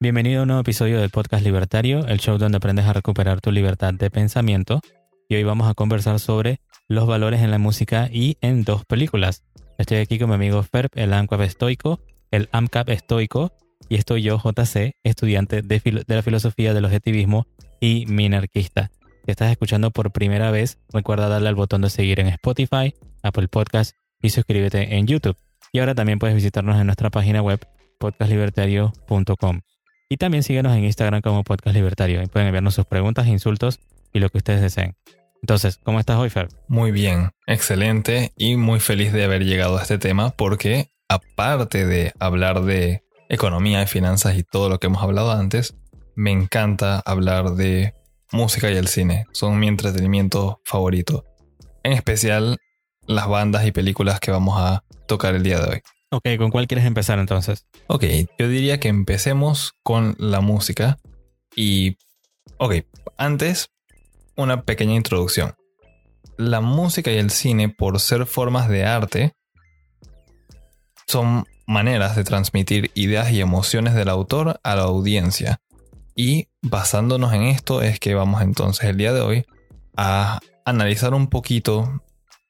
Bienvenido a un nuevo episodio del podcast Libertario, el show donde aprendes a recuperar tu libertad de pensamiento. Y hoy vamos a conversar sobre los valores en la música y en dos películas. Estoy aquí con mi amigo Ferb, el AMCAP estoico, el AMCAP estoico, y estoy yo, JC, estudiante de, la filosofía del objetivismo y minarquista. Si estás escuchando por primera vez, recuerda darle al botón de seguir en Spotify, Apple Podcast y suscríbete en YouTube. Y ahora también puedes visitarnos en nuestra página web podcastlibertario.com. Y también síguenos en Instagram como Podcast Libertario y pueden enviarnos sus preguntas, insultos y lo que ustedes deseen. Entonces, ¿cómo estás hoy, Fer? Muy bien, excelente y muy feliz de haber llegado a este tema porque aparte de hablar de economía y finanzas y todo lo que hemos hablado antes, me encanta hablar de música y el cine. Son mi entretenimiento favorito. En especial las bandas y películas que vamos a tocar el día de hoy. Ok, ¿con cuál quieres empezar entonces? Ok, yo diría que empecemos con la música. Y, ok, antes, una pequeña introducción. La música y el cine, por ser formas de arte, son maneras de transmitir ideas y emociones del autor a la audiencia. Y basándonos en esto es que vamos entonces el día de hoy a analizar un poquito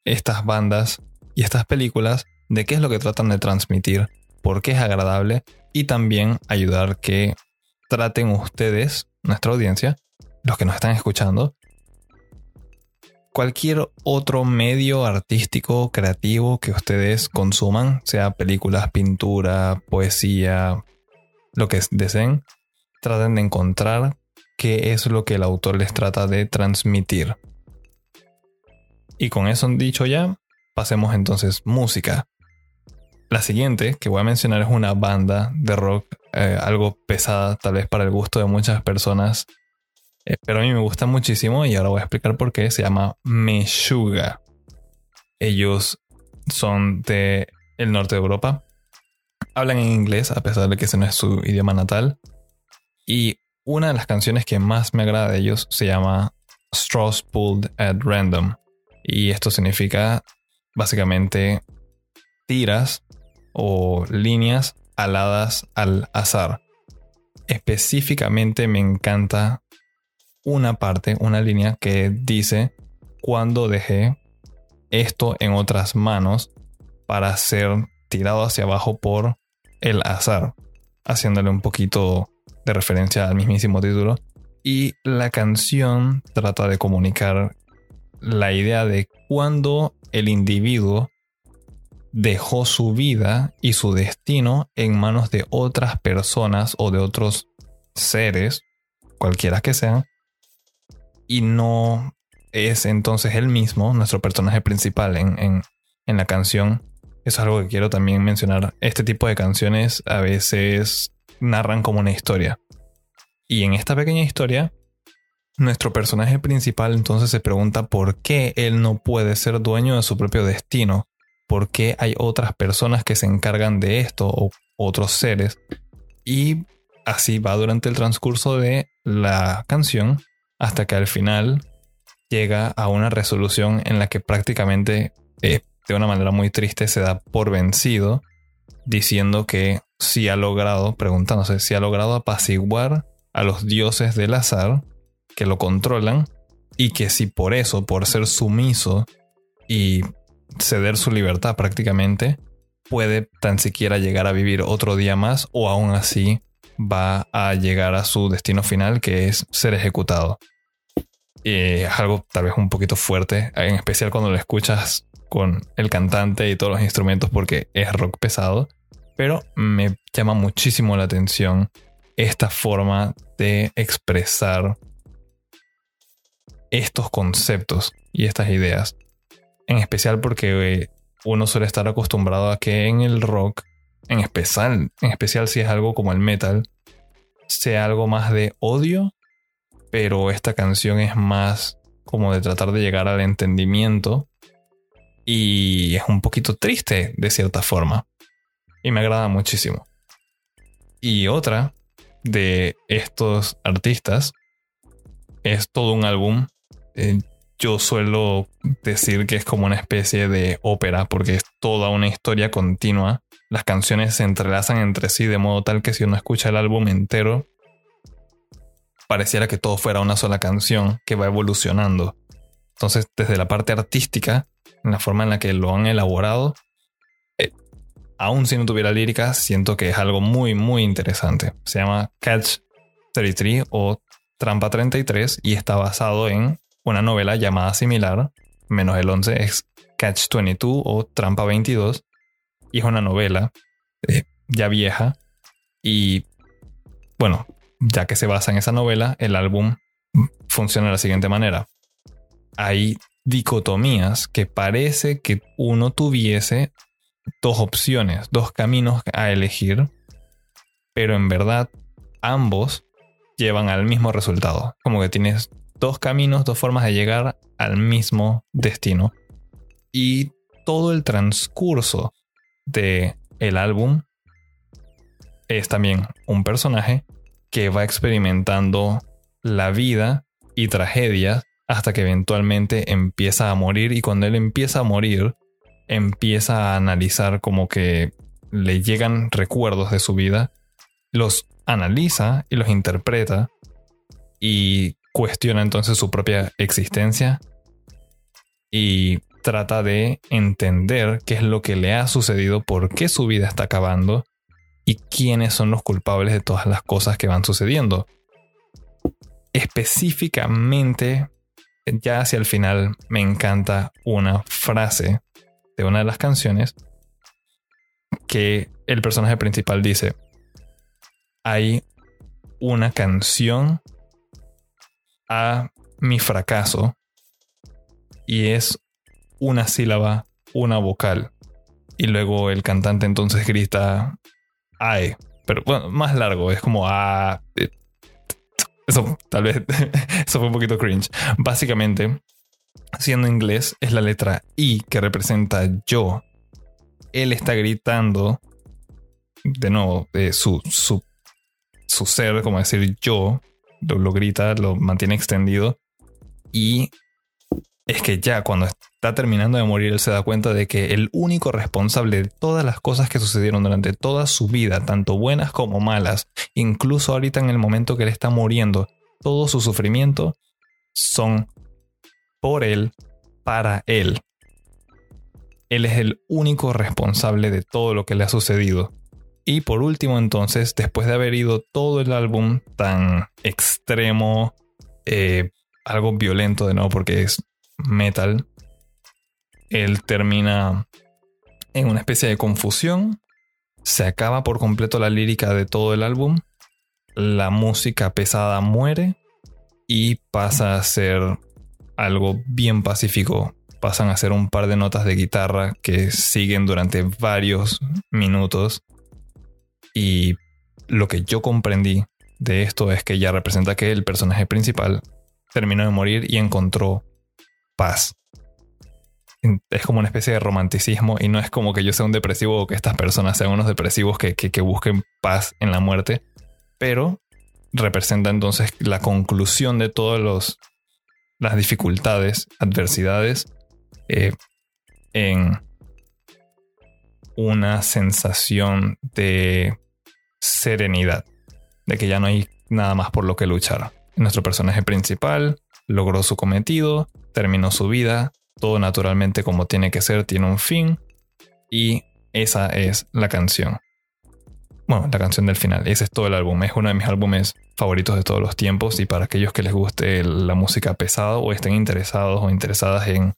estas bandas y estas películas de qué es lo que tratan de transmitir, por qué es agradable y también ayudar que traten ustedes, nuestra audiencia, los que nos están escuchando, cualquier otro medio artístico, creativo que ustedes consuman, sea películas, pintura, poesía, lo que deseen, traten de encontrar qué es lo que el autor les trata de transmitir. Y con eso dicho ya, pasemos entonces música. La siguiente que voy a mencionar es una banda de rock eh, algo pesada tal vez para el gusto de muchas personas eh, pero a mí me gusta muchísimo y ahora voy a explicar por qué. Se llama Meshuga. Ellos son de el norte de Europa. Hablan en inglés a pesar de que ese no es su idioma natal. Y una de las canciones que más me agrada de ellos se llama Straws Pulled at Random. Y esto significa básicamente tiras o líneas aladas al azar. Específicamente me encanta una parte, una línea que dice cuando dejé esto en otras manos para ser tirado hacia abajo por el azar, haciéndole un poquito de referencia al mismísimo título. Y la canción trata de comunicar la idea de cuando el individuo dejó su vida y su destino en manos de otras personas o de otros seres, cualquiera que sean, y no es entonces él mismo, nuestro personaje principal en, la canción. Eso es algo que quiero también mencionar. Este tipo de canciones a veces narran como una historia. Y en esta pequeña historia, nuestro personaje principal entonces se pregunta por qué él no puede ser dueño de su propio destino. ¿Por qué hay otras personas que se encargan de esto o otros seres? Y así va durante el transcurso de la canción hasta que al final llega a una resolución en la que prácticamente eh, de una manera muy triste se da por vencido, diciendo que si ha logrado, preguntándose si ha logrado apaciguar a los dioses del azar que lo controlan y que si por eso, por ser sumiso y ceder su libertad prácticamente, puede tan siquiera llegar a vivir otro día más o aún así va a llegar a su destino final que es ser ejecutado. Es algo tal vez un poquito fuerte, en especial cuando lo escuchas con el cantante y todos los instrumentos porque es rock pesado. Pero me llama muchísimo la atención esta forma de expresar estos conceptos y estas ideas. En especial porque eh, uno suele estar acostumbrado a que en el rock en especial, en especial si es algo como el metal, sea algo más de odio, pero esta canción es más como de tratar de llegar al entendimiento y es un poquito triste de cierta forma y me agrada muchísimo. Y otra de estos artistas es todo un álbum. Eh, yo suelo decir que es como una especie de ópera porque es toda una historia continua las canciones se entrelazan entre sí de modo tal que si uno escucha el álbum entero, pareciera que todo fuera una sola canción que va evolucionando. Entonces, desde la parte artística, en la forma en la que lo han elaborado, eh, aún si no tuviera lírica, siento que es algo muy, muy interesante. Se llama Catch 33 o Trampa 33 y está basado en una novela llamada similar, menos el 11 es Catch 22 o Trampa 22, y es una novela eh, ya vieja y bueno, ya que se basa en esa novela, el álbum funciona de la siguiente manera. Hay dicotomías que parece que uno tuviese dos opciones, dos caminos a elegir, pero en verdad ambos llevan al mismo resultado. Como que tienes dos caminos, dos formas de llegar al mismo destino. Y todo el transcurso de el álbum es también un personaje que va experimentando la vida y tragedias hasta que eventualmente empieza a morir y cuando él empieza a morir empieza a analizar como que le llegan recuerdos de su vida, los analiza y los interpreta y cuestiona entonces su propia existencia y trata de entender qué es lo que le ha sucedido, por qué su vida está acabando y quiénes son los culpables de todas las cosas que van sucediendo. Específicamente, ya hacia el final me encanta una frase de una de las canciones que el personaje principal dice, hay una canción a mi fracaso y es una sílaba, una vocal. Y luego el cantante entonces grita AE. Pero bueno, más largo, es como A. Eh, eso tal vez. Eso fue un poquito cringe. Básicamente, siendo inglés, es la letra I que representa yo. Él está gritando. De nuevo, su, su, su ser, como decir yo, lo, grita, lo mantiene extendido. Y es que ya cuando está terminando de morir, él se da cuenta de que el único responsable de todas las cosas que sucedieron durante toda su vida, tanto buenas como malas, incluso ahorita en el momento que él está muriendo, todo su sufrimiento son por él, para él. Él es el único responsable de todo lo que le ha sucedido. Y por último entonces, después de haber ido todo el álbum tan extremo, eh, algo violento de nuevo porque es metal, él termina en una especie de confusión, se acaba por completo la lírica de todo el álbum, la música pesada muere y pasa a ser algo bien pacífico. Pasan a ser un par de notas de guitarra que siguen durante varios minutos. Y lo que yo comprendí de esto es que ya representa que el personaje principal terminó de morir y encontró paz. Es como una especie de romanticismo y no es como que yo sea un depresivo o que estas personas sean unos depresivos que, busquen paz en la muerte, pero representa entonces la conclusión de todas las dificultades, adversidades, eh, en una sensación de serenidad, de que ya no hay nada más por lo que luchar. Nuestro personaje principal logró su cometido, terminó su vida, todo naturalmente como tiene que ser, tiene un fin y esa es la canción. Bueno, la canción del final, ese es todo el álbum, es uno de mis álbumes favoritos de todos los tiempos y para aquellos que les guste la música pesada o estén interesados o interesadas en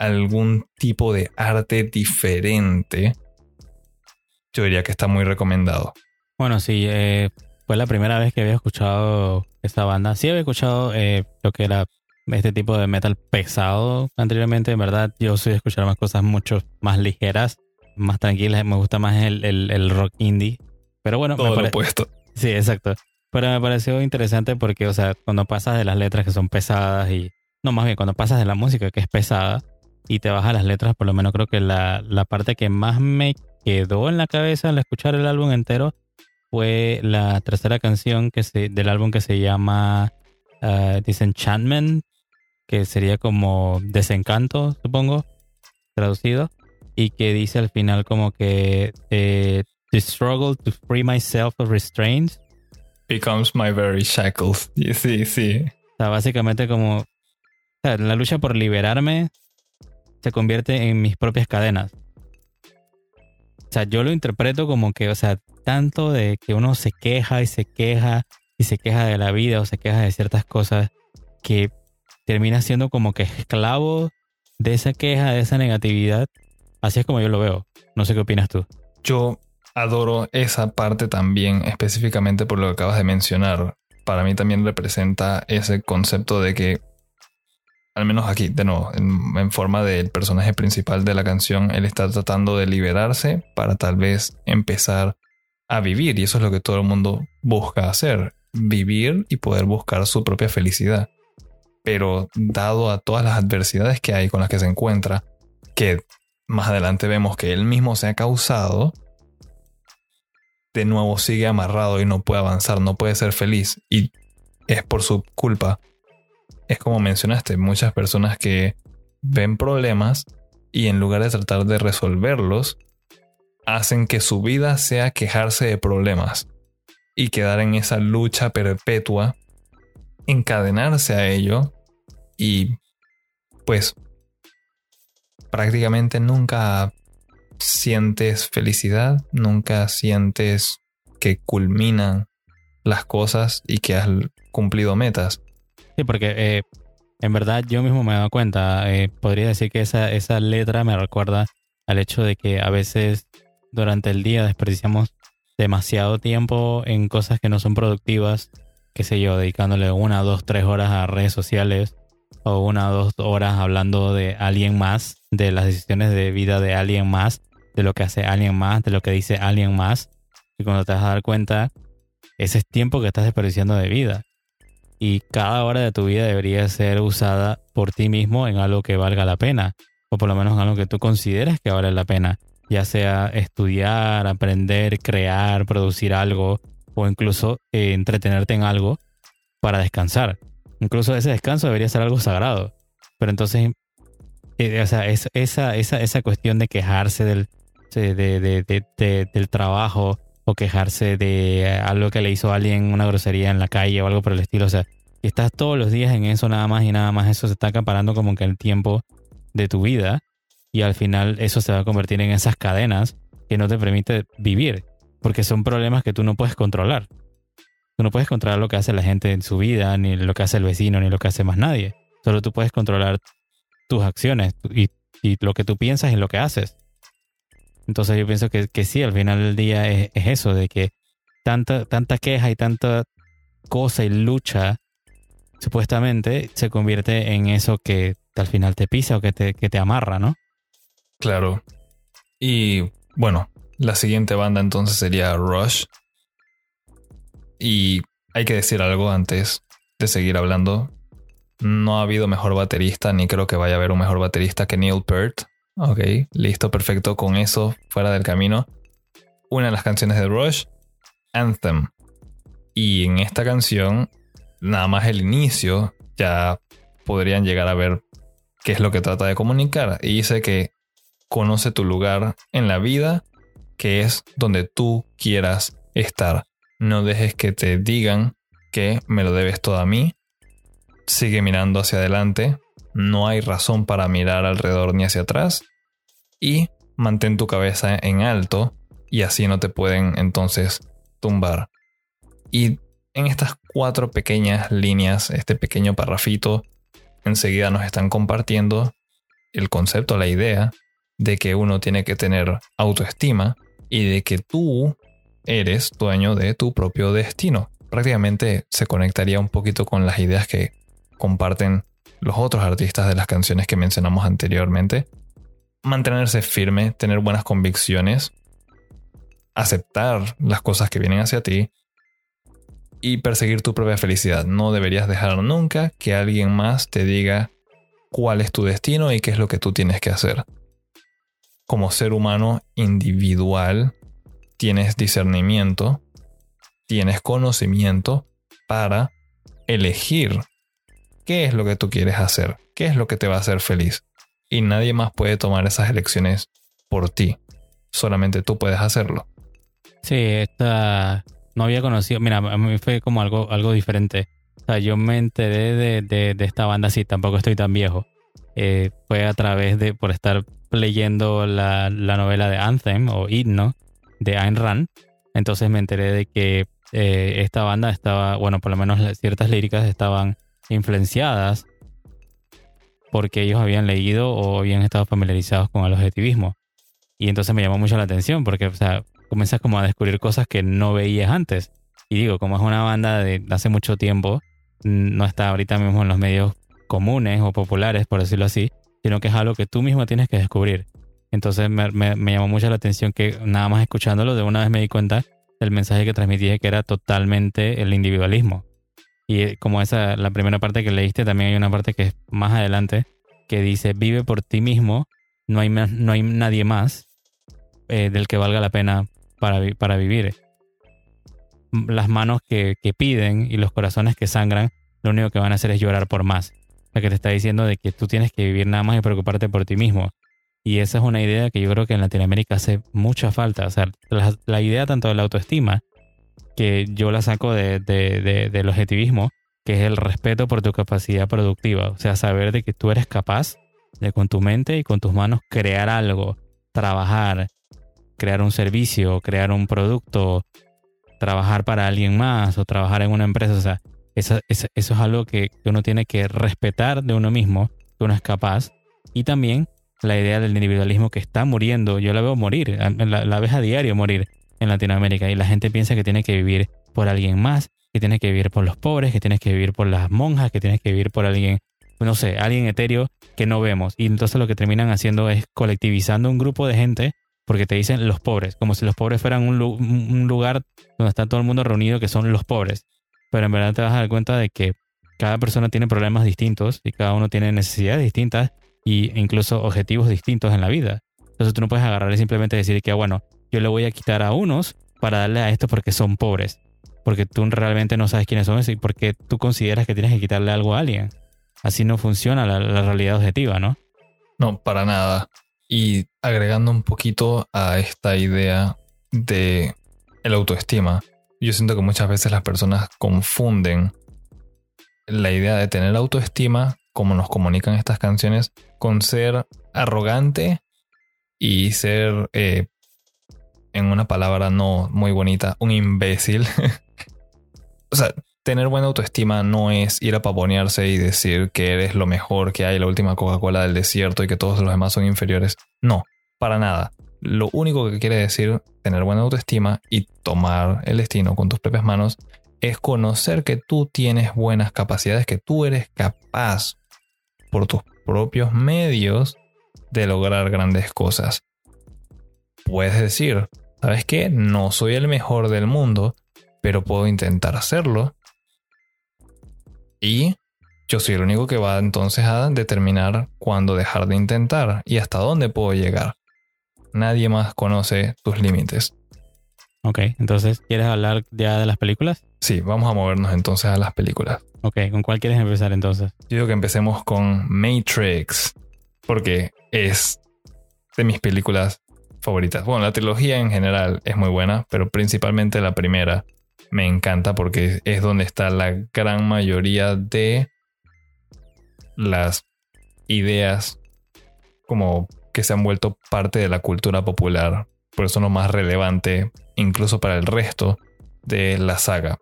algún tipo de arte diferente, yo diría que está muy recomendado. Bueno, sí, eh, fue la primera vez que había escuchado esta banda. Sí había escuchado eh, lo que era este tipo de metal pesado anteriormente. En verdad, yo soy de escuchar más cosas mucho más ligeras, más tranquilas. Me gusta más el, rock indie. Pero bueno, Todo me lo opuesto. Sí, exacto. Pero me pareció interesante porque, o sea, cuando pasas de las letras que son pesadas y. No, más bien, cuando pasas de la música que es pesada y te vas a las letras, por lo menos creo que la, la parte que más me quedó en la cabeza al escuchar el álbum entero fue la tercera canción que se, del álbum que se llama uh, Disenchantment, que sería como desencanto, supongo, traducido. y que dice al final como que eh, the struggle to free myself of restraints becomes my very shackles. Sí, sí. O sea, básicamente como o sea, la lucha por liberarme se convierte en mis propias cadenas. O sea, yo lo interpreto como que, o sea, tanto de que uno se queja y se queja y se queja de la vida o se queja de ciertas cosas que termina siendo como que esclavo de esa queja, de esa negatividad. Así es como yo lo veo. No sé qué opinas tú. Yo adoro esa parte también, específicamente por lo que acabas de mencionar. Para mí también representa ese concepto de que, al menos aquí, de nuevo, en, forma del personaje principal de la canción, él está tratando de liberarse para tal vez empezar a vivir. Y eso es lo que todo el mundo busca hacer, vivir y poder buscar su propia felicidad. Pero dado a todas las adversidades que hay con las que se encuentra, que más adelante vemos que él mismo se ha causado, de nuevo sigue amarrado y no puede avanzar, no puede ser feliz y es por su culpa. Es como mencionaste, muchas personas que ven problemas y en lugar de tratar de resolverlos, hacen que su vida sea quejarse de problemas y quedar en esa lucha perpetua, encadenarse a ello y pues prácticamente nunca sientes felicidad, nunca sientes que culminan las cosas y que has cumplido metas. Sí, porque eh, en verdad yo mismo me he dado cuenta, eh, podría decir que esa, esa letra me recuerda al hecho de que a veces durante el día desperdiciamos demasiado tiempo en cosas que no son productivas, qué sé yo, dedicándole una, dos, tres horas a redes sociales o una dos horas hablando de alguien más, de las decisiones de vida de alguien más de lo que hace alguien más, de lo que dice alguien más. Y cuando te vas a dar cuenta, ese es tiempo que estás desperdiciando de vida. Y cada hora de tu vida debería ser usada por ti mismo en algo que valga la pena. O por lo menos en algo que tú consideres que vale la pena. Ya sea estudiar, aprender, crear, producir algo. O incluso eh, entretenerte en algo para descansar. Incluso ese descanso debería ser algo sagrado. Pero entonces, eh, o sea, esa, esa, esa cuestión de quejarse del, de, del trabajo o quejarse de algo que le hizo alguien una grosería en la calle o algo por el estilo. O sea, si estás todos los días en eso nada más y nada más, eso se está acaparando como que el tiempo de tu vida y al final eso se va a convertir en esas cadenas que no te permite vivir porque son problemas que tú no puedes controlar. Tú no puedes controlar lo que hace la gente en su vida, ni lo que hace el vecino, ni lo que hace más nadie. Solo tú puedes controlar tus acciones y, y lo que tú piensas y lo que haces. Entonces yo pienso que, que sí, al final del día es, eso, de que tanta, tanta queja y tanta cosa y lucha supuestamente se convierte en eso que al final te pisa o que te, que te amarra, ¿no? Claro. Y bueno, la siguiente banda entonces sería Rush. Y hay que decir algo antes de seguir hablando. No ha habido mejor baterista, ni creo que vaya a haber un mejor baterista que Neil Peart. Ok, listo, perfecto. Con eso fuera del camino. Una de las canciones de Rush, Anthem. Y en esta canción, nada más el inicio, ya podrían llegar a ver qué es lo que trata de comunicar. Y dice que conoce tu lugar en la vida, que es donde tú quieras estar. No dejes que te digan que me lo debes todo a mí. Sigue mirando hacia adelante. No hay razón para mirar alrededor ni hacia atrás y mantén tu cabeza en alto y así no te pueden entonces tumbar. Y en estas cuatro pequeñas líneas, este pequeño parrafito, enseguida nos están compartiendo el concepto, la idea de que uno tiene que tener autoestima y de que tú eres dueño de tu propio destino. Prácticamente se conectaría un poquito con las ideas que comparten los otros artistas de las canciones que mencionamos anteriormente, mantenerse firme, tener buenas convicciones, aceptar las cosas que vienen hacia ti y perseguir tu propia felicidad. No deberías dejar nunca que alguien más te diga cuál es tu destino y qué es lo que tú tienes que hacer. Como ser humano individual, tienes discernimiento, tienes conocimiento para elegir qué es lo que tú quieres hacer, qué es lo que te va a hacer feliz y nadie más puede tomar esas elecciones por ti. Solamente tú puedes hacerlo. Sí, esta no había conocido. Mira, a mí fue como algo, algo diferente. O sea, yo me enteré de, de, esta banda, sí, tampoco estoy tan viejo. Eh, fue a través de, por estar leyendo la, la novela de Anthem o Himno de Ayn Rand. Entonces me enteré de que eh, esta banda estaba, bueno, por lo menos ciertas líricas estaban influenciadas porque ellos habían leído o habían estado familiarizados con el objetivismo. Y entonces me llamó mucho la atención porque, o sea, comienzas como a descubrir cosas que no veías antes. Y digo, como es una banda de hace mucho tiempo, no está ahorita mismo en los medios comunes o populares, por decirlo así, sino que es algo que tú mismo tienes que descubrir. Entonces me, me, llamó mucho la atención que nada más escuchándolo, de una vez me di cuenta del mensaje que transmitía que era totalmente el individualismo. Y eh, como esa, la primera parte que leíste, también hay una parte que es más adelante, que dice, vive por ti mismo, no hay, no hay nadie más eh, del que valga la pena para, para vivir. Las manos que, que, piden y los corazones que sangran, lo único que van a hacer es llorar por más. O que te está diciendo de que tú tienes que vivir nada más y preocuparte por ti mismo. Y esa es una idea que yo creo que en Latinoamérica hace mucha falta. O sea, la, idea tanto de la autoestima, que yo la saco de, de, del objetivismo, que es el respeto por tu capacidad productiva. O sea, saber de que tú eres capaz de con tu mente y con tus manos crear algo, trabajar, crear un servicio, crear un producto, trabajar para alguien más o trabajar en una empresa. O sea, eso, eso, es algo que uno tiene que respetar de uno mismo, que uno es capaz. Y también la idea del individualismo que está muriendo. Yo la veo morir, la, la ves a diario morir en Latinoamérica y la gente piensa que tiene que vivir por alguien más, que tiene que vivir por los pobres, que tienes que vivir por las monjas, que tienes que vivir por alguien, no sé, alguien etéreo que no vemos. Y entonces lo que terminan haciendo es colectivizando un grupo de gente porque te dicen los pobres, como si los pobres fueran un, lugar donde está todo el mundo reunido que son los pobres. Pero en verdad te vas a dar cuenta de que cada persona tiene problemas distintos y cada uno tiene necesidades distintas e incluso objetivos distintos en la vida. Entonces tú no puedes agarrar y simplemente decir que, ah, bueno, yo le voy a quitar a unos para darle a estos porque son pobres. Porque tú realmente no sabes quiénes son y porque tú consideras que tienes que quitarle algo a alguien. Así no funciona la realidad objetiva, ¿no? No, para nada. Y agregando un poquito a esta idea de el autoestima, yo siento que muchas veces las personas confunden la idea de tener autoestima, como nos comunican estas canciones, con ser arrogante y ser, eh, en una palabra no muy bonita, un imbécil. o sea, tener buena autoestima no es ir a pavonearse y decir que eres lo mejor que hay, la última Coca-Cola del desierto y que todos los demás son inferiores. No, para nada. Lo único que quiere decir tener buena autoestima y tomar el destino con tus propias manos es conocer que tú tienes buenas capacidades, que tú eres capaz por tus propios medios de lograr grandes cosas. Puedes decir, ¿sabes qué? No soy el mejor del mundo, pero puedo intentar hacerlo y yo soy el único que va entonces a determinar cuándo dejar de intentar y hasta dónde puedo llegar. Nadie más conoce tus límites. Ok, entonces, ¿quieres hablar ya de las películas? Sí, vamos a movernos entonces a las películas. Ok, ¿con cuál quieres empezar entonces? Yo digo que empecemos con Matrix, porque es de mis películas favoritas. Bueno, la trilogía en general es muy buena, pero principalmente la primera me encanta porque es donde está la gran mayoría de las ideas como que se han vuelto parte de la cultura popular. Por eso lo más relevante incluso para el resto de la saga.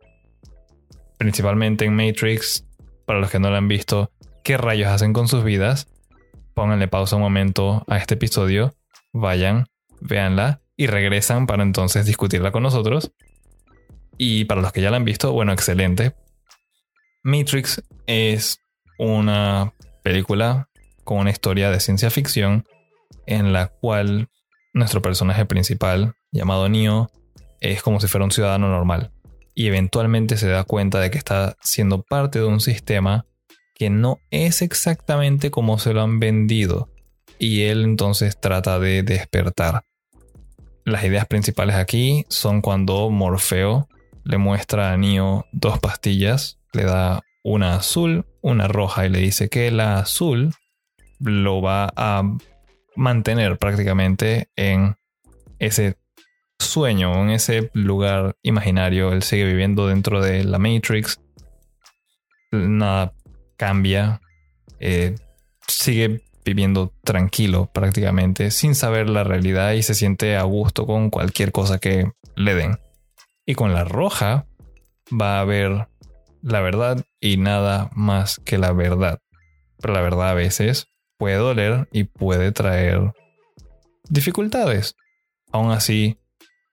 Principalmente en Matrix, para los que no la han visto, ¿qué rayos hacen con sus vidas? Pónganle pausa un momento a este episodio, vayan, véanla y regresan para entonces discutirla con nosotros y para los que ya la han visto, bueno, excelente. Matrix es una película con una historia de ciencia ficción en la cual nuestro personaje principal, llamado Neo, es como si fuera un ciudadano normal y eventualmente se da cuenta de que está siendo parte de un sistema que no es exactamente como se lo han vendido y él entonces trata de despertar. Las ideas principales aquí son cuando Morfeo le muestra a Neo dos pastillas, le da una azul, una roja y le dice que la azul lo va a mantener prácticamente en ese sueño, en ese lugar imaginario. Él sigue viviendo dentro de la Matrix. Nada cambia. Eh, sigue viviendo tranquilo prácticamente, sin saber la realidad y se siente a gusto con cualquier cosa que le den. Y con la roja va a haber la verdad y nada más que la verdad. Pero la verdad a veces puede doler y puede traer dificultades. Aún así,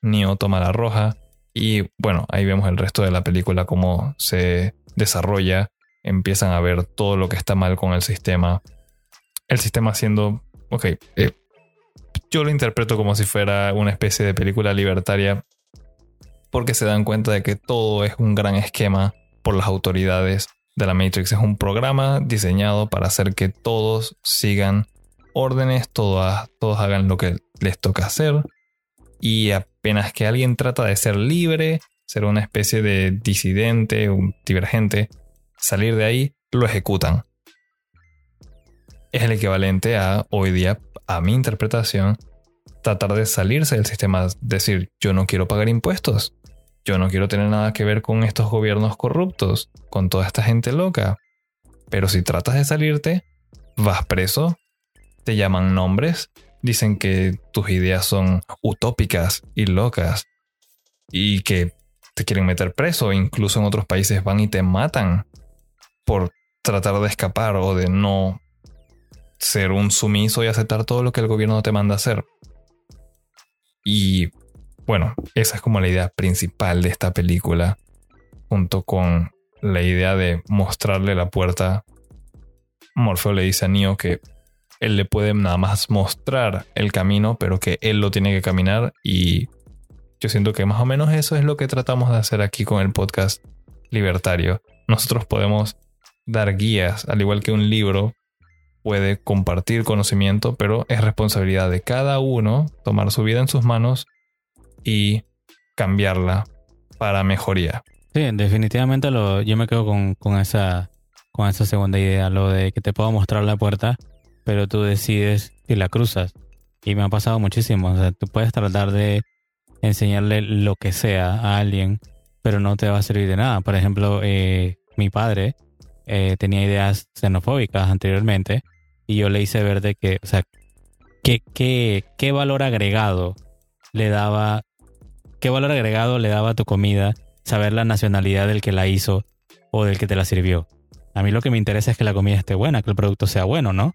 Neo toma la roja y bueno, ahí vemos el resto de la película cómo se desarrolla. Empiezan a ver todo lo que está mal con el sistema. El sistema siendo, ok, eh, yo lo interpreto como si fuera una especie de película libertaria porque se dan cuenta de que todo es un gran esquema por las autoridades de la Matrix. Es un programa diseñado para hacer que todos sigan órdenes, todos, todos hagan lo que les toca hacer. Y apenas que alguien trata de ser libre, ser una especie de disidente, un divergente, salir de ahí, lo ejecutan. Es el equivalente a, hoy día, a mi interpretación, tratar de salirse del sistema, decir, yo no quiero pagar impuestos, yo no quiero tener nada que ver con estos gobiernos corruptos, con toda esta gente loca. Pero si tratas de salirte, vas preso, te llaman nombres, dicen que tus ideas son utópicas y locas y que te quieren meter preso, incluso en otros países van y te matan por tratar de escapar o de no ser un sumiso y aceptar todo lo que el gobierno te manda hacer. Y bueno, esa es como la idea principal de esta película, junto con la idea de mostrarle la puerta. Morfeo le dice a Neo que él le puede nada más mostrar el camino, pero que él lo tiene que caminar y yo siento que más o menos eso es lo que tratamos de hacer aquí con el podcast libertario. Nosotros podemos dar guías, al igual que un libro puede compartir conocimiento, pero es responsabilidad de cada uno tomar su vida en sus manos y cambiarla para mejoría. Sí, definitivamente lo, yo me quedo con, esa, con esa segunda idea, lo de que te puedo mostrar la puerta, pero tú decides si la cruzas. Y me ha pasado muchísimo. O sea, tú puedes tratar de enseñarle lo que sea a alguien, pero no te va a servir de nada. Por ejemplo, eh, mi padre eh, tenía ideas xenofóbicas anteriormente y yo le hice ver de que, o sea, qué, qué, valor agregado le daba ¿Qué valor agregado le daba a tu comida saber la nacionalidad del que la hizo o del que te la sirvió? A mí lo que me interesa es que la comida esté buena, que el producto sea bueno, ¿no?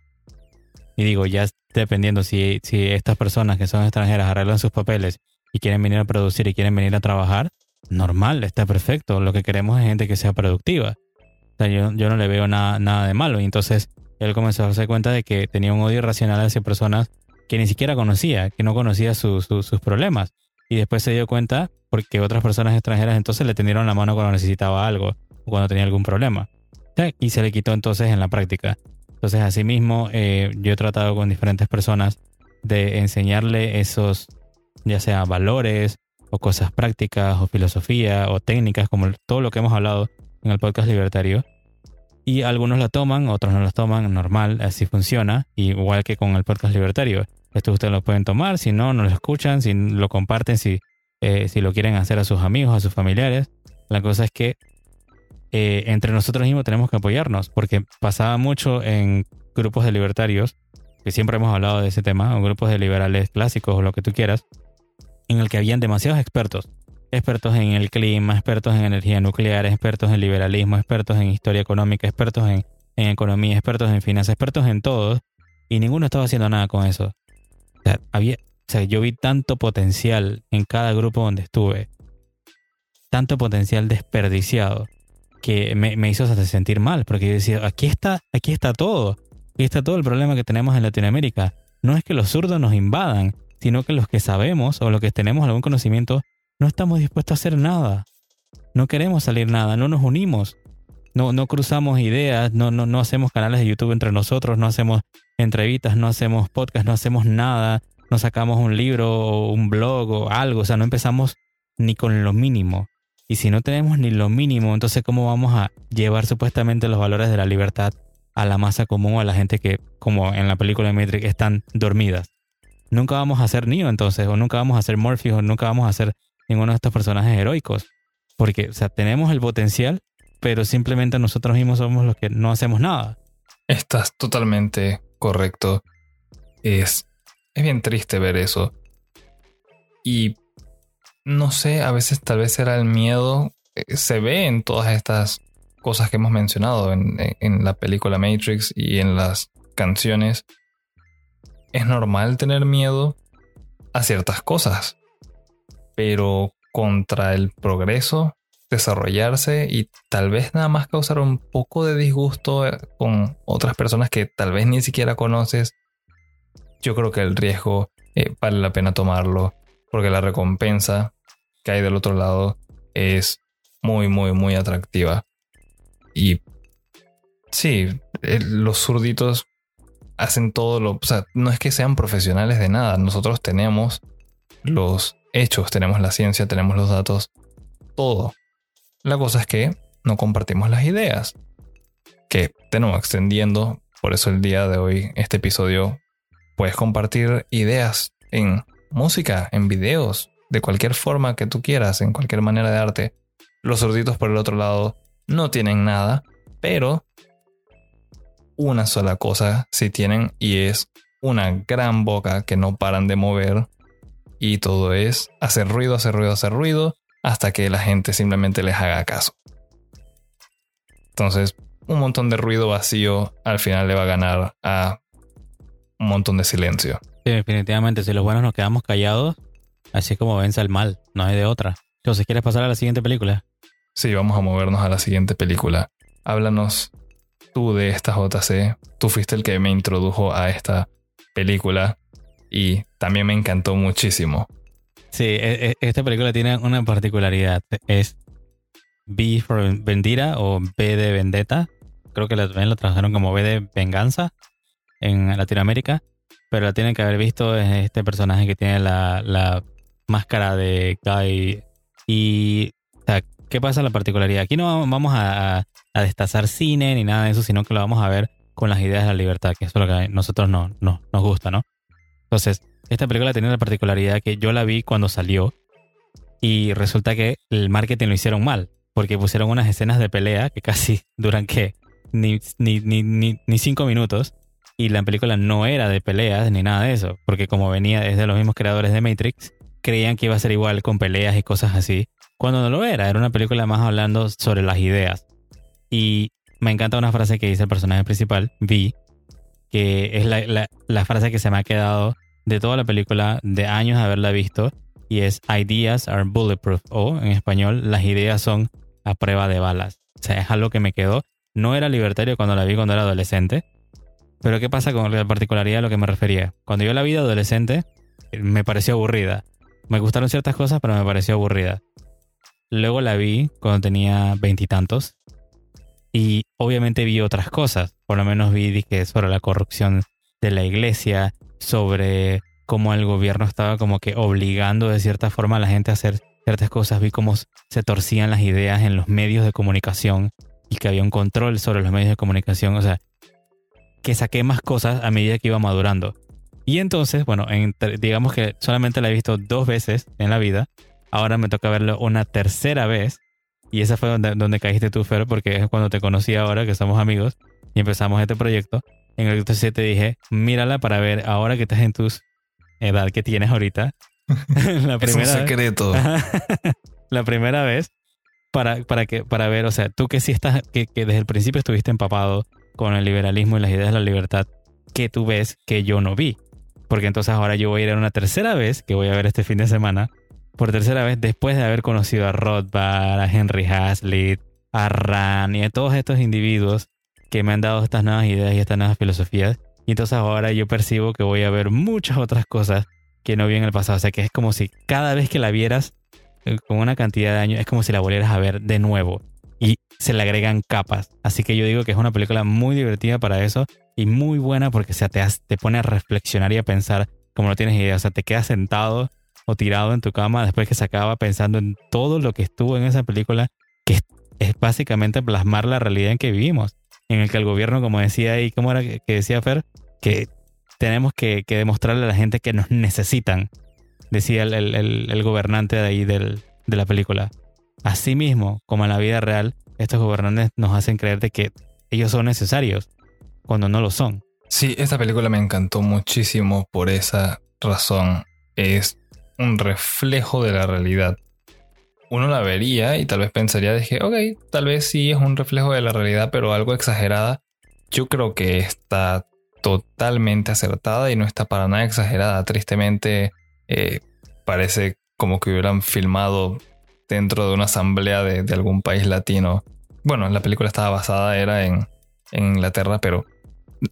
Y digo, ya dependiendo si, si estas personas que son extranjeras arreglan sus papeles y quieren venir a producir y quieren venir a trabajar, normal, está perfecto. Lo que queremos es gente que sea productiva. O sea, yo, no le veo nada, nada de malo. Y entonces él comenzó a darse cuenta de que tenía un odio irracional hacia personas que ni siquiera conocía, que no conocía sus problemas y después se dio cuenta porque otras personas extranjeras entonces le tendieron la mano cuando necesitaba algo o cuando tenía algún problema. Y se le quitó entonces en la práctica. Entonces, asimismo, eh, yo he tratado con diferentes personas de enseñarle esos, ya sea valores o cosas prácticas o filosofía o técnicas, como todo lo que hemos hablado en el podcast libertario. Y algunos la toman, otros no la toman, normal, así funciona, igual que con el podcast libertario. Esto ustedes lo pueden tomar, si no, no lo escuchan, si lo comparten, si, eh, si lo quieren hacer a sus amigos, a sus familiares. La cosa es que eh, entre nosotros mismos tenemos que apoyarnos, porque pasaba mucho en grupos de libertarios, que siempre hemos hablado de ese tema, o grupos de liberales clásicos o lo que tú quieras, en el que habían demasiados expertos. Expertos en el clima, expertos en energía nuclear, expertos en liberalismo, expertos en historia económica, expertos en, economía, expertos en finanzas, expertos en todo, y ninguno estaba haciendo nada con eso. O sea, yo vi tanto potencial en cada grupo donde estuve, tanto potencial desperdiciado, que me, hizo sentir mal, porque yo decía, aquí está, aquí está todo, aquí está todo el problema que tenemos en Latinoamérica. No es que los zurdos nos invadan, sino que los que sabemos o los que tenemos algún conocimiento, no estamos dispuestos a hacer nada. No queremos salir nada, no nos unimos. No, no cruzamos ideas, no, no, no hacemos canales de YouTube entre nosotros, no hacemos entrevistas, no hacemos podcast, no hacemos nada, no sacamos un libro o un blog o algo, o sea, no empezamos ni con lo mínimo. Y si no tenemos ni lo mínimo, entonces ¿cómo vamos a llevar supuestamente los valores de la libertad a la masa común o a la gente que, como en la película de Matrix, están dormidas. Nunca vamos a ser Neo entonces, o nunca vamos a ser Morpheus, o nunca vamos a ser ninguno de estos personajes heroicos. Porque, o sea, tenemos el potencial, pero simplemente nosotros mismos somos los que no hacemos nada. Estás totalmente correcto. Es, es bien triste ver eso. Y no sé, a veces tal vez era el miedo. eh, Se ve en todas estas cosas que hemos mencionado en, en la película Matrix y en las canciones. Es normal tener miedo a ciertas cosas, pero contra el progreso, desarrollarse y tal vez nada más causar un poco de disgusto eh, con otras personas que tal vez ni siquiera conoces, yo creo que el riesgo eh, vale la pena tomarlo porque la recompensa que hay del otro lado es muy, muy, muy atractiva. Y sí, eh, los zurditos hacen todo lo... O sea, no es que sean profesionales de nada. Nosotros tenemos los hechos, tenemos la ciencia, tenemos los datos, todo. La cosa es que no compartimos las ideas. Que, nuevo, extendiendo, por eso el día de hoy, este episodio, puedes compartir ideas en música, en videos, de cualquier forma que tú quieras, en cualquier manera de arte. Los sorditos por el otro lado no tienen nada, pero una sola cosa sí tienen y es una gran boca que no paran de mover y todo es hacer ruido, hacer ruido, hacer ruido hasta que la gente simplemente les haga caso. Entonces, un montón de ruido vacío al final le va a ganar a un montón de silencio. Sí, definitivamente, si los buenos nos quedamos callados, así es como vence el mal, no hay de otra. Entonces, ¿quieres pasar a la siguiente película? Sí, vamos a movernos a la siguiente película. Háblanos tú de esta JC. Tú fuiste el que me introdujo a esta película y también me encantó muchísimo. Sí, e- e- esta película tiene una particularidad. Es B for Vendira o B de Vendetta. Creo que la- lo tradujeron como B de Venganza en Latinoamérica. Pero la tienen que haber visto es este personaje que tiene la, la máscara de Guy. Y, ¿qué pasa la particularidad? Aquí no vamos a- a destazar cine ni nada de eso, sino que lo vamos a ver con las ideas de la libertad, que eso es lo que a nosotros no, no- nos gusta, ¿no? Entonces, esta película tiene la particularidad que yo la vi cuando salió y resulta que el marketing lo hicieron mal, porque pusieron unas escenas de pelea que casi duran que ni, ni, ni, ni, cinco minutos y la película no era de peleas ni nada de eso, porque como venía desde los mismos creadores de Matrix, creían que iba a ser igual con peleas y cosas así, cuando no lo era, era una película más hablando sobre las ideas. Y me encanta una frase que dice el personaje principal, V, que es la, la, frase que se me ha quedado de toda la película, de años haberla visto, y es Ideas are bulletproof, o en español, las ideas son a prueba de balas. O sea, es algo que me quedó. No era libertario cuando la vi cuando era adolescente, pero ¿qué pasa con la particularidad a lo que me refería? Cuando yo la vi de adolescente, me pareció aburrida. Me gustaron ciertas cosas, pero me pareció aburrida. Luego la vi cuando tenía veintitantos y obviamente vi otras cosas. Por lo menos vi que sobre la corrupción de la iglesia, sobre cómo el gobierno estaba como que obligando de cierta forma a la gente a hacer ciertas cosas. Vi cómo se torcían las ideas en los medios de comunicación y que había un control sobre los medios de comunicación. O sea, que saqué más cosas a medida que iba madurando. Y entonces, bueno, digamos que solamente la he visto dos veces en la vida. Ahora me toca verlo una tercera vez. Y esa fue donde, donde caíste tú, Fer, porque es cuando te conocí ahora, que somos amigos, y empezamos este proyecto. En el que entonces te dije, mírala para ver ahora que estás en tus edad que tienes ahorita. la Es un vez- secreto. la primera vez para, para, que, para ver, o sea, tú que sí estás, que, que desde el principio estuviste empapado con el liberalismo y las ideas de la libertad, que tú ves que yo no vi. Porque entonces ahora yo voy a ir a una tercera vez, que voy a ver este fin de semana, por tercera vez después de haber conocido a Rothbard, a Henry Hazlitt, a Rand y a todos estos individuos que me han dado estas nuevas ideas y estas nuevas filosofías. Y entonces ahora yo percibo que voy a ver muchas otras cosas que no vi en el pasado. O sea, que es como si cada vez que la vieras eh, con una cantidad de años, es como si la volvieras a ver de nuevo. Y se le agregan capas. Así que yo digo que es una película muy divertida para eso y muy buena porque o sea, te, te pone a reflexionar y a pensar como no tienes idea. O sea, te quedas sentado o tirado en tu cama después que se acaba pensando en todo lo que estuvo en esa película, que es, básicamente plasmar la realidad en que vivimos. en el que el gobierno, como decía ahí, ¿cómo era que decía Fer? Que tenemos que, demostrarle a la gente que nos necesitan, decía el, gobernante de ahí del, de la película. Asimismo, como en la vida real, estos gobernantes nos hacen creer de que ellos son necesarios, cuando no lo son. Sí, esta película me encantó muchísimo por esa razón. Es un reflejo de la realidad. Uno la vería y tal vez pensaría, dije, ok, tal vez sí es un reflejo de la realidad, pero algo exagerada. Yo creo que está totalmente acertada y no está para nada exagerada. Tristemente, eh, parece como que hubieran filmado dentro de una asamblea de, algún país latino. Bueno, la película estaba basada, era en, en Inglaterra, pero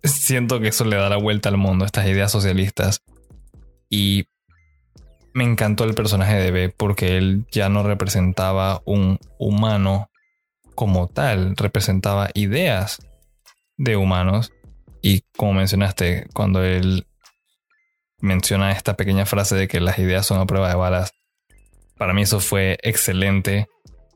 siento que eso le da la vuelta al mundo, estas ideas socialistas. Y me encantó el personaje de B porque él ya no representaba un humano como tal, representaba ideas de humanos y como mencionaste, cuando él menciona esta pequeña frase de que las ideas son a prueba de balas, para mí eso fue excelente.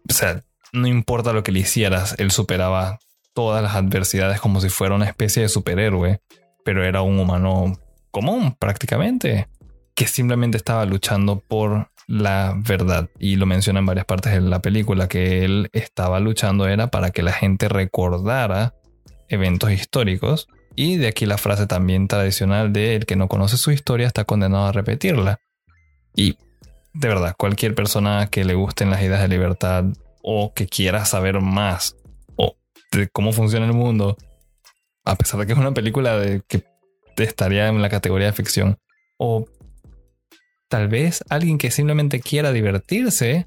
O sea, no importa lo que le hicieras, él superaba todas las adversidades como si fuera una especie de superhéroe, pero era un humano común prácticamente, que simplemente estaba luchando por la verdad. Y lo menciona en varias partes de la película, que él estaba luchando era para que la gente recordara eventos históricos y de aquí la frase también tradicional de el que no conoce su historia está condenado a repetirla. Y de verdad, cualquier persona que le gusten las ideas de libertad o que quiera saber más o de cómo funciona el mundo, a pesar de que es una película que estaría en la categoría de ficción, o tal vez alguien que simplemente quiera divertirse,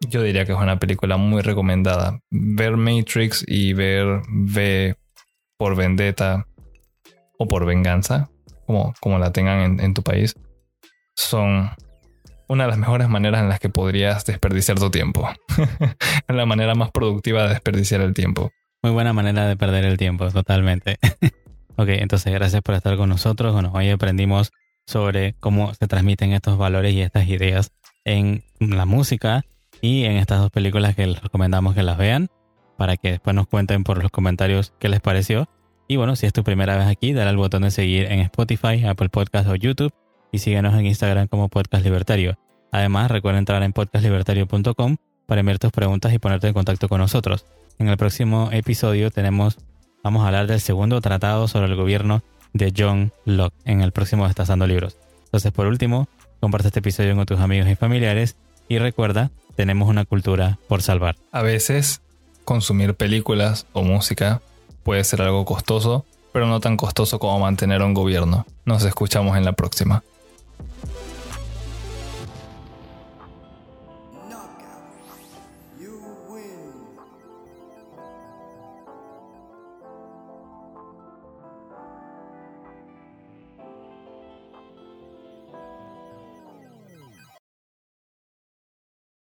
yo diría que es una película muy recomendada. Ver Matrix y ver V por vendetta o por venganza, como, como la tengan en, tu país, son una de las mejores maneras en las que podrías desperdiciar tu tiempo. es la manera más productiva de desperdiciar el tiempo. Muy buena manera de perder el tiempo, totalmente. ok, entonces gracias por estar con nosotros. Bueno, hoy aprendimos sobre cómo se transmiten estos valores y estas ideas en la música y en estas dos películas que les recomendamos que las vean para que después nos cuenten por los comentarios qué les pareció. Y bueno, si es tu primera vez aquí, dale al botón de seguir en Spotify, Apple Podcast o YouTube y síguenos en Instagram como Podcast Libertario. Además, recuerda entrar en podcastlibertario.com para enviar tus preguntas y ponerte en contacto con nosotros. En el próximo episodio tenemos, vamos a hablar del segundo tratado sobre el gobierno de John Locke en el próximo Destazando Libros. Entonces, por último, comparte este episodio con tus amigos y familiares y recuerda, tenemos una cultura por salvar. A veces consumir películas o música puede ser algo costoso, pero no tan costoso como mantener un gobierno. Nos escuchamos en la próxima.